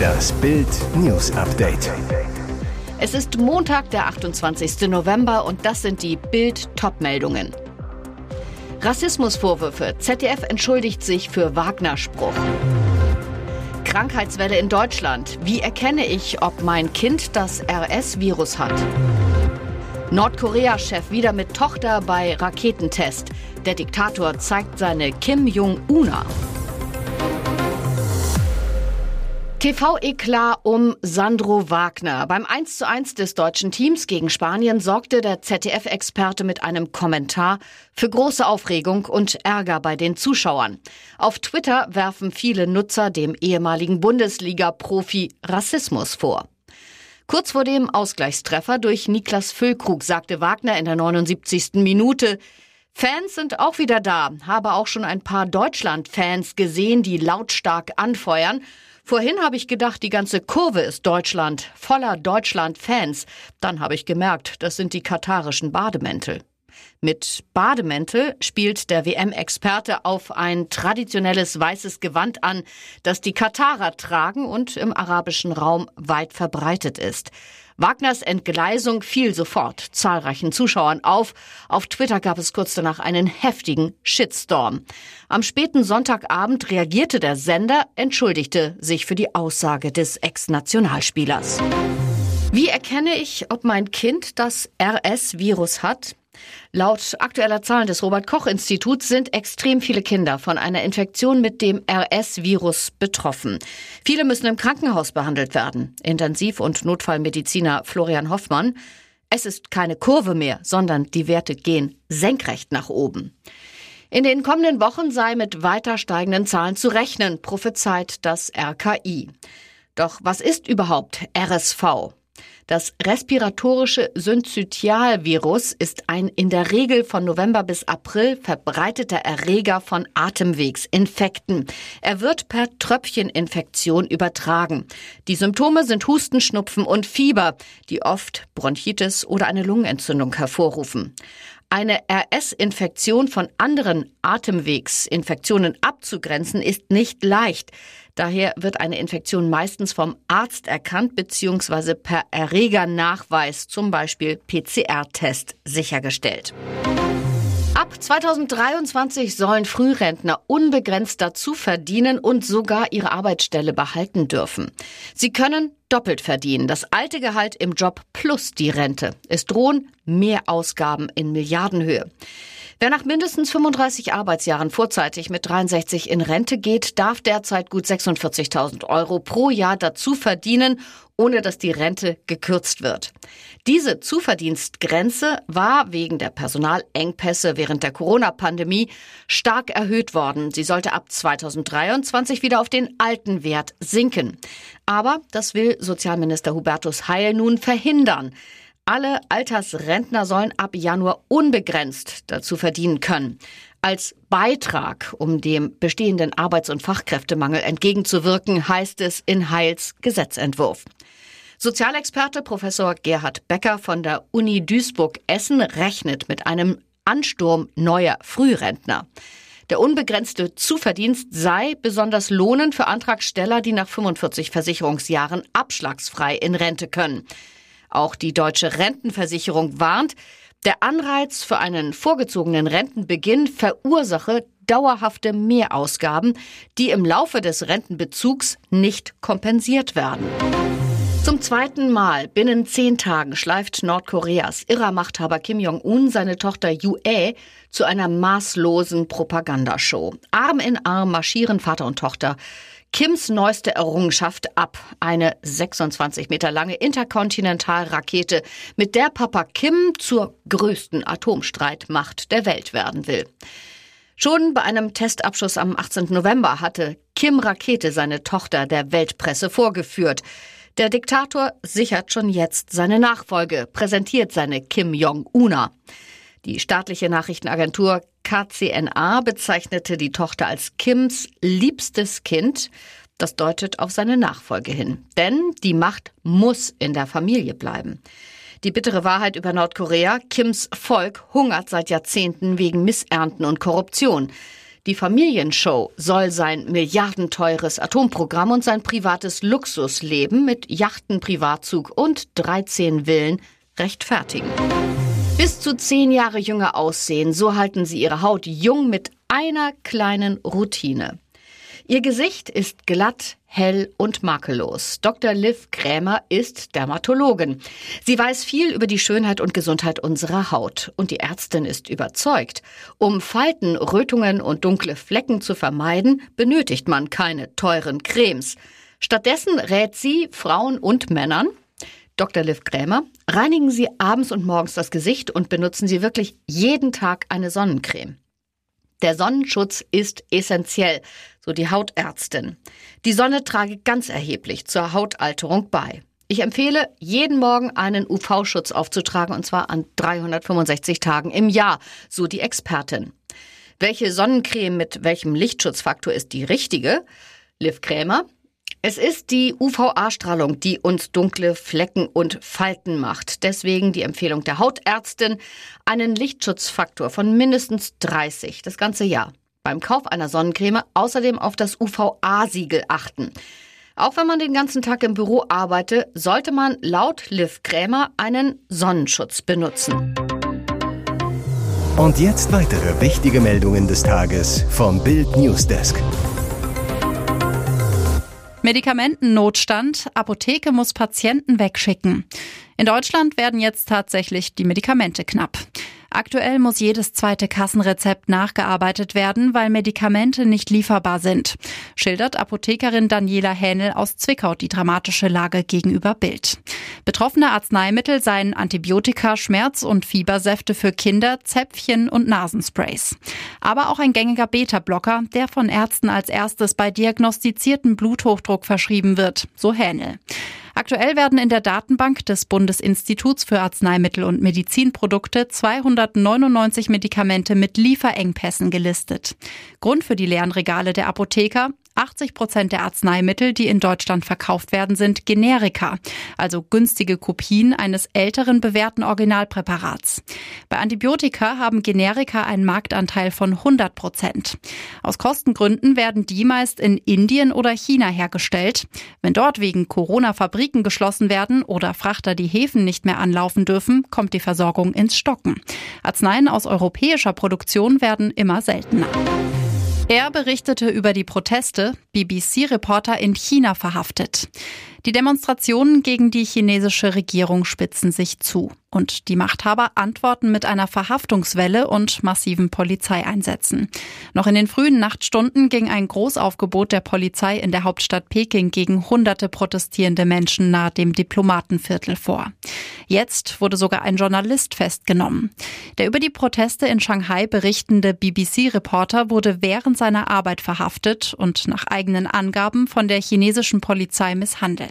Das Bild News Update. Es ist Montag, der 28. November und das sind die Bild Topmeldungen. Rassismusvorwürfe. ZDF entschuldigt sich für Wagner-Spruch. Krankheitswelle in Deutschland. Wie erkenne ich, ob mein Kind das RS-Virus hat? Nordkorea-Chef wieder mit Tochter bei Raketentest. Der Diktator zeigt seine Kim Jong-una. TV-Eklat um Sandro Wagner. Beim 1:1 des deutschen Teams gegen Spanien sorgte der ZDF-Experte mit einem Kommentar für große Aufregung und Ärger bei den Zuschauern. Auf Twitter werfen viele Nutzer dem ehemaligen Bundesliga-Profi Rassismus vor. Kurz vor dem Ausgleichstreffer durch Niklas Füllkrug sagte Wagner in der 79. Minute, Fans sind auch wieder da, habe auch schon ein paar Deutschland-Fans gesehen, die lautstark anfeuern. Vorhin habe ich gedacht, die ganze Kurve ist Deutschland, voller Deutschland-Fans. Dann habe ich gemerkt, das sind die katarischen Bademäntel. Mit Bademäntel spielt der WM-Experte auf ein traditionelles weißes Gewand an, das die Katarer tragen und im arabischen Raum weit verbreitet ist. Wagners Entgleisung fiel sofort zahlreichen Zuschauern auf. Auf Twitter gab es kurz danach einen heftigen Shitstorm. Am späten Sonntagabend reagierte der Sender, entschuldigte sich für die Aussage des Ex-Nationalspielers. Wie erkenne ich, ob mein Kind das RS-Virus hat? Laut aktueller Zahlen des Robert Koch Instituts sind extrem viele Kinder von einer Infektion mit dem RS-Virus betroffen. Viele müssen im Krankenhaus behandelt werden. Intensiv- und Notfallmediziner Florian Hoffmann. Es ist keine Kurve mehr, sondern die Werte gehen senkrecht nach oben. In den kommenden Wochen sei mit weiter steigenden Zahlen zu rechnen, prophezeit das RKI. Doch was ist überhaupt RSV? Das respiratorische Synzytialvirus ist ein in der Regel von November bis April verbreiteter Erreger von Atemwegsinfekten. Er wird per Tröpfcheninfektion übertragen. Die Symptome sind Husten, Schnupfen und Fieber, die oft Bronchitis oder eine Lungenentzündung hervorrufen. Eine RS-Infektion von anderen Atemwegsinfektionen abzugrenzen ist nicht leicht. Daher wird eine Infektion meistens vom Arzt erkannt bzw. per Erregernachweis, zum Beispiel PCR-Test, sichergestellt. Ab 2023 sollen Frührentner unbegrenzt dazu verdienen und sogar ihre Arbeitsstelle behalten dürfen. Sie können doppelt verdienen, das alte Gehalt im Job plus die Rente. Es drohen Mehrausgaben in Milliardenhöhe. Wer nach mindestens 35 Arbeitsjahren vorzeitig mit 63 in Rente geht, darf derzeit gut 46.000 Euro pro Jahr dazu verdienen, ohne dass die Rente gekürzt wird. Diese Zuverdienstgrenze war wegen der Personalengpässe während der Corona-Pandemie stark erhöht worden. Sie sollte ab 2023 wieder auf den alten Wert sinken. Aber das will Sozialminister Hubertus Heil nun verhindern. Alle Altersrentner sollen ab Januar unbegrenzt dazu verdienen können. Als Beitrag, um dem bestehenden Arbeits- und Fachkräftemangel entgegenzuwirken, heißt es in Heils Gesetzentwurf. Sozialexperte Professor Gerhard Becker von der Uni Duisburg-Essen rechnet mit einem Ansturm neuer Frührentner. Der unbegrenzte Zuverdienst sei besonders lohnend für Antragsteller, die nach 45 Versicherungsjahren abschlagsfrei in Rente können. Auch die deutsche Rentenversicherung warnt, der Anreiz für einen vorgezogenen Rentenbeginn verursache dauerhafte Mehrausgaben, die im Laufe des Rentenbezugs nicht kompensiert werden. Zum zweiten Mal binnen zehn Tagen schleift Nordkoreas irrer Machthaber Kim Jong-un seine Tochter Yue zu einer maßlosen Propagandashow. Arm in Arm marschieren Vater und Tochter Kims neueste Errungenschaft ab. Eine 26 Meter lange Interkontinentalrakete, mit der Papa Kim zur größten Atomstreitmacht der Welt werden will. Schon bei einem Testabschuss am 18. November hatte Kim Rakete seine Tochter der Weltpresse vorgeführt. Der Diktator sichert schon jetzt seine Nachfolge, präsentiert seine Kim Jong-una. Die staatliche Nachrichtenagentur KCNA bezeichnete die Tochter als Kims liebstes Kind. Das deutet auf seine Nachfolge hin. Denn die Macht muss in der Familie bleiben. Die bittere Wahrheit über Nordkorea, Kims Volk hungert seit Jahrzehnten wegen Missernten und Korruption. Die Familienshow soll sein milliardenteures Atomprogramm und sein privates Luxusleben mit Yachten, Privatzug und 13 Villen rechtfertigen. Bis zu zehn Jahre jünger aussehen, so halten sie ihre Haut jung mit einer kleinen Routine. Ihr Gesicht ist glatt, hell und makellos. Dr. Liv Krämer ist Dermatologin. Sie weiß viel über die Schönheit und Gesundheit unserer Haut. Und die Ärztin ist überzeugt, um Falten, Rötungen und dunkle Flecken zu vermeiden, benötigt man keine teuren Cremes. Stattdessen rät sie Frauen und Männern, Dr. Liv Krämer, reinigen Sie abends und morgens das Gesicht und benutzen Sie wirklich jeden Tag eine Sonnencreme. Der Sonnenschutz ist essentiell, so die Hautärztin. Die Sonne trage ganz erheblich zur Hautalterung bei. Ich empfehle, jeden Morgen einen UV-Schutz aufzutragen, und zwar an 365 Tagen im Jahr, so die Expertin. Welche Sonnencreme mit welchem Lichtschutzfaktor ist die richtige? Liv Krämer, es ist die UVA-Strahlung, die uns dunkle Flecken und Falten macht. Deswegen die Empfehlung der Hautärztin, einen Lichtschutzfaktor von mindestens 30 das ganze Jahr. Beim Kauf einer Sonnencreme außerdem auf das UVA-Siegel achten. Auch wenn man den ganzen Tag im Büro arbeite, sollte man laut Liv Krämer einen Sonnenschutz benutzen. Und jetzt weitere wichtige Meldungen des Tages vom Bild Newsdesk. Medikamentennotstand. Apotheke muss Patienten wegschicken. In Deutschland werden jetzt tatsächlich die Medikamente knapp. Aktuell muss jedes zweite Kassenrezept nachgearbeitet werden, weil Medikamente nicht lieferbar sind, schildert Apothekerin Daniela Hähnel aus Zwickau die dramatische Lage gegenüber Bild. Betroffene Arzneimittel seien Antibiotika, Schmerz- und Fiebersäfte für Kinder, Zäpfchen und Nasensprays. Aber auch ein gängiger Beta-Blocker, der von Ärzten als erstes bei diagnostizierten Bluthochdruck verschrieben wird, so Hähnel. Aktuell werden in der Datenbank des Bundesinstituts für Arzneimittel und Medizinprodukte 299 Medikamente mit Lieferengpässen gelistet. Grund für die leeren Regale der Apotheker 80 Prozent der Arzneimittel, die in Deutschland verkauft werden, sind Generika, also günstige Kopien eines älteren bewährten Originalpräparats. Bei Antibiotika haben Generika einen Marktanteil von 100 Prozent. Aus Kostengründen werden die meist in Indien oder China hergestellt. Wenn dort wegen Corona Fabriken geschlossen werden oder Frachter die Häfen nicht mehr anlaufen dürfen, kommt die Versorgung ins Stocken. Arzneien aus europäischer Produktion werden immer seltener. Er berichtete über die Proteste, BBC-Reporter in China verhaftet. Die Demonstrationen gegen die chinesische Regierung spitzen sich zu und die Machthaber antworten mit einer Verhaftungswelle und massiven Polizeieinsätzen. Noch in den frühen Nachtstunden ging ein Großaufgebot der Polizei in der Hauptstadt Peking gegen hunderte protestierende Menschen nahe dem Diplomatenviertel vor. Jetzt wurde sogar ein Journalist festgenommen. Der über die Proteste in Shanghai berichtende BBC-Reporter wurde während seiner Arbeit verhaftet und nach eigenen Angaben von der chinesischen Polizei misshandelt.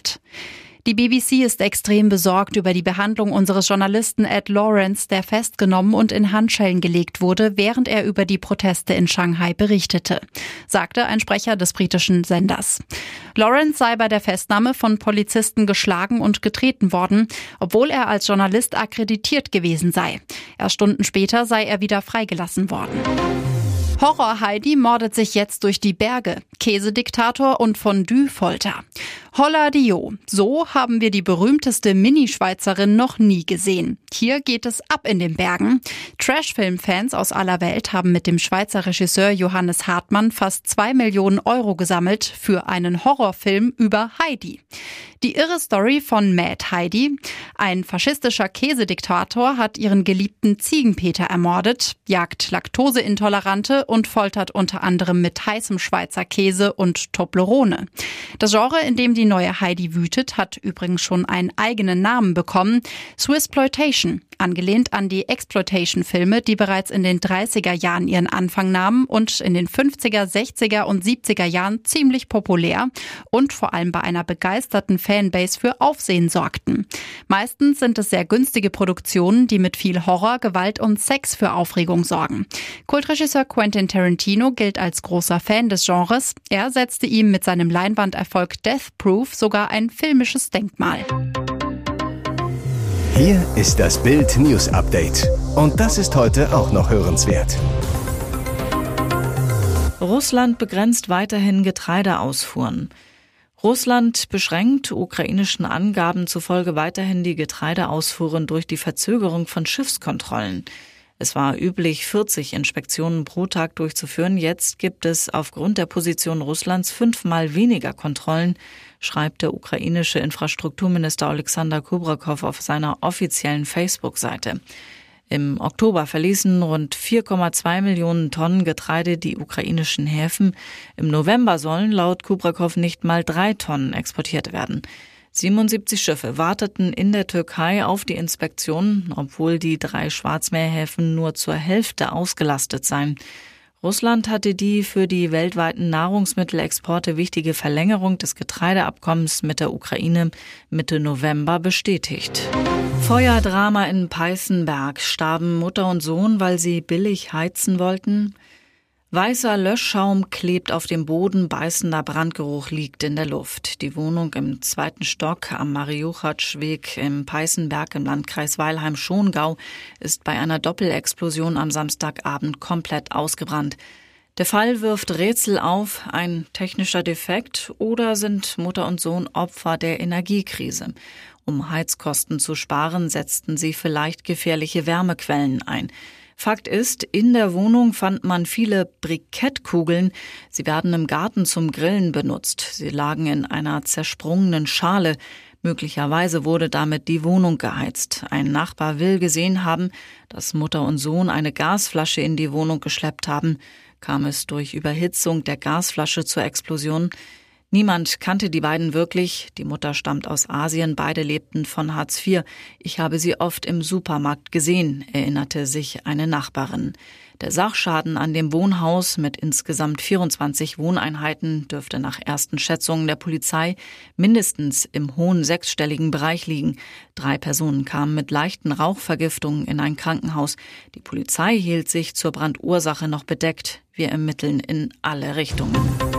Die BBC ist extrem besorgt über die Behandlung unseres Journalisten Ed Lawrence, der festgenommen und in Handschellen gelegt wurde, während er über die Proteste in Shanghai berichtete, sagte ein Sprecher des britischen Senders. Lawrence sei bei der Festnahme von Polizisten geschlagen und getreten worden, obwohl er als Journalist akkreditiert gewesen sei. Erst Stunden später sei er wieder freigelassen worden. Horror-Heidi mordet sich jetzt durch die Berge. Käsediktator und Fondue-Folter. Holla Dio. So haben wir die berühmteste Mini-Schweizerin noch nie gesehen. Hier geht es ab in den Bergen. Trash-Film-Fans aus aller Welt haben mit dem Schweizer Regisseur Johannes Hartmann fast zwei Millionen Euro gesammelt für einen Horrorfilm über Heidi. Die irre Story von Mad Heidi. Ein faschistischer Käsediktator hat ihren geliebten Ziegenpeter ermordet, jagt Laktoseintolerante und foltert unter anderem mit heißem Schweizer Käse und Toblerone. Das Genre, in dem die neue Heidi wütet, hat übrigens schon einen eigenen Namen bekommen. Swissploitation, angelehnt an die Exploitation-Filme, die bereits in den 30er Jahren ihren Anfang nahmen und in den 50er, 60er und 70er Jahren ziemlich populär und vor allem bei einer begeisterten Fanbase für Aufsehen sorgten. Meistens sind es sehr günstige Produktionen, die mit viel Horror, Gewalt und Sex für Aufregung sorgen. Kultregisseur Quentin Tarantino gilt als großer Fan des Genres. Er setzte ihm mit seinem Leinwanderfolg Death Proof sogar ein filmisches Denkmal. Hier ist das Bild News Update. Und das ist heute auch noch hörenswert. Russland begrenzt weiterhin Getreideausfuhren. Russland beschränkt ukrainischen Angaben zufolge weiterhin die Getreideausfuhren durch die Verzögerung von Schiffskontrollen. Es war üblich, 40 Inspektionen pro Tag durchzuführen. Jetzt gibt es aufgrund der Position Russlands fünfmal weniger Kontrollen, schreibt der ukrainische Infrastrukturminister Alexander Kubrakow auf seiner offiziellen Facebook-Seite. Im Oktober verließen rund 4,2 Millionen Tonnen Getreide die ukrainischen Häfen. Im November sollen laut Kubrakow nicht mal drei Tonnen exportiert werden. 77 Schiffe warteten in der Türkei auf die Inspektion, obwohl die drei Schwarzmeerhäfen nur zur Hälfte ausgelastet seien. Russland hatte die für die weltweiten Nahrungsmittelexporte wichtige Verlängerung des Getreideabkommens mit der Ukraine Mitte November bestätigt. Feuerdrama in Peißenberg starben Mutter und Sohn, weil sie billig heizen wollten. Weißer Löschschaum klebt auf dem Boden, beißender Brandgeruch liegt in der Luft. Die Wohnung im zweiten Stock am Mariuchatschweg im Peißenberg im Landkreis Weilheim-Schongau ist bei einer Doppelexplosion am Samstagabend komplett ausgebrannt. Der Fall wirft Rätsel auf, ein technischer Defekt oder sind Mutter und Sohn Opfer der Energiekrise? Um Heizkosten zu sparen, setzten sie vielleicht gefährliche Wärmequellen ein. Fakt ist, in der Wohnung fand man viele Brikettkugeln. Sie werden im Garten zum Grillen benutzt. Sie lagen in einer zersprungenen Schale. Möglicherweise wurde damit die Wohnung geheizt. Ein Nachbar will gesehen haben, dass Mutter und Sohn eine Gasflasche in die Wohnung geschleppt haben. Kam es durch Überhitzung der Gasflasche zur Explosion? Niemand kannte die beiden wirklich. Die Mutter stammt aus Asien, beide lebten von Hartz IV. Ich habe sie oft im Supermarkt gesehen, erinnerte sich eine Nachbarin. Der Sachschaden an dem Wohnhaus mit insgesamt 24 Wohneinheiten dürfte nach ersten Schätzungen der Polizei mindestens im hohen sechsstelligen Bereich liegen. Drei Personen kamen mit leichten Rauchvergiftungen in ein Krankenhaus. Die Polizei hielt sich zur Brandursache noch bedeckt. Wir ermitteln in alle Richtungen.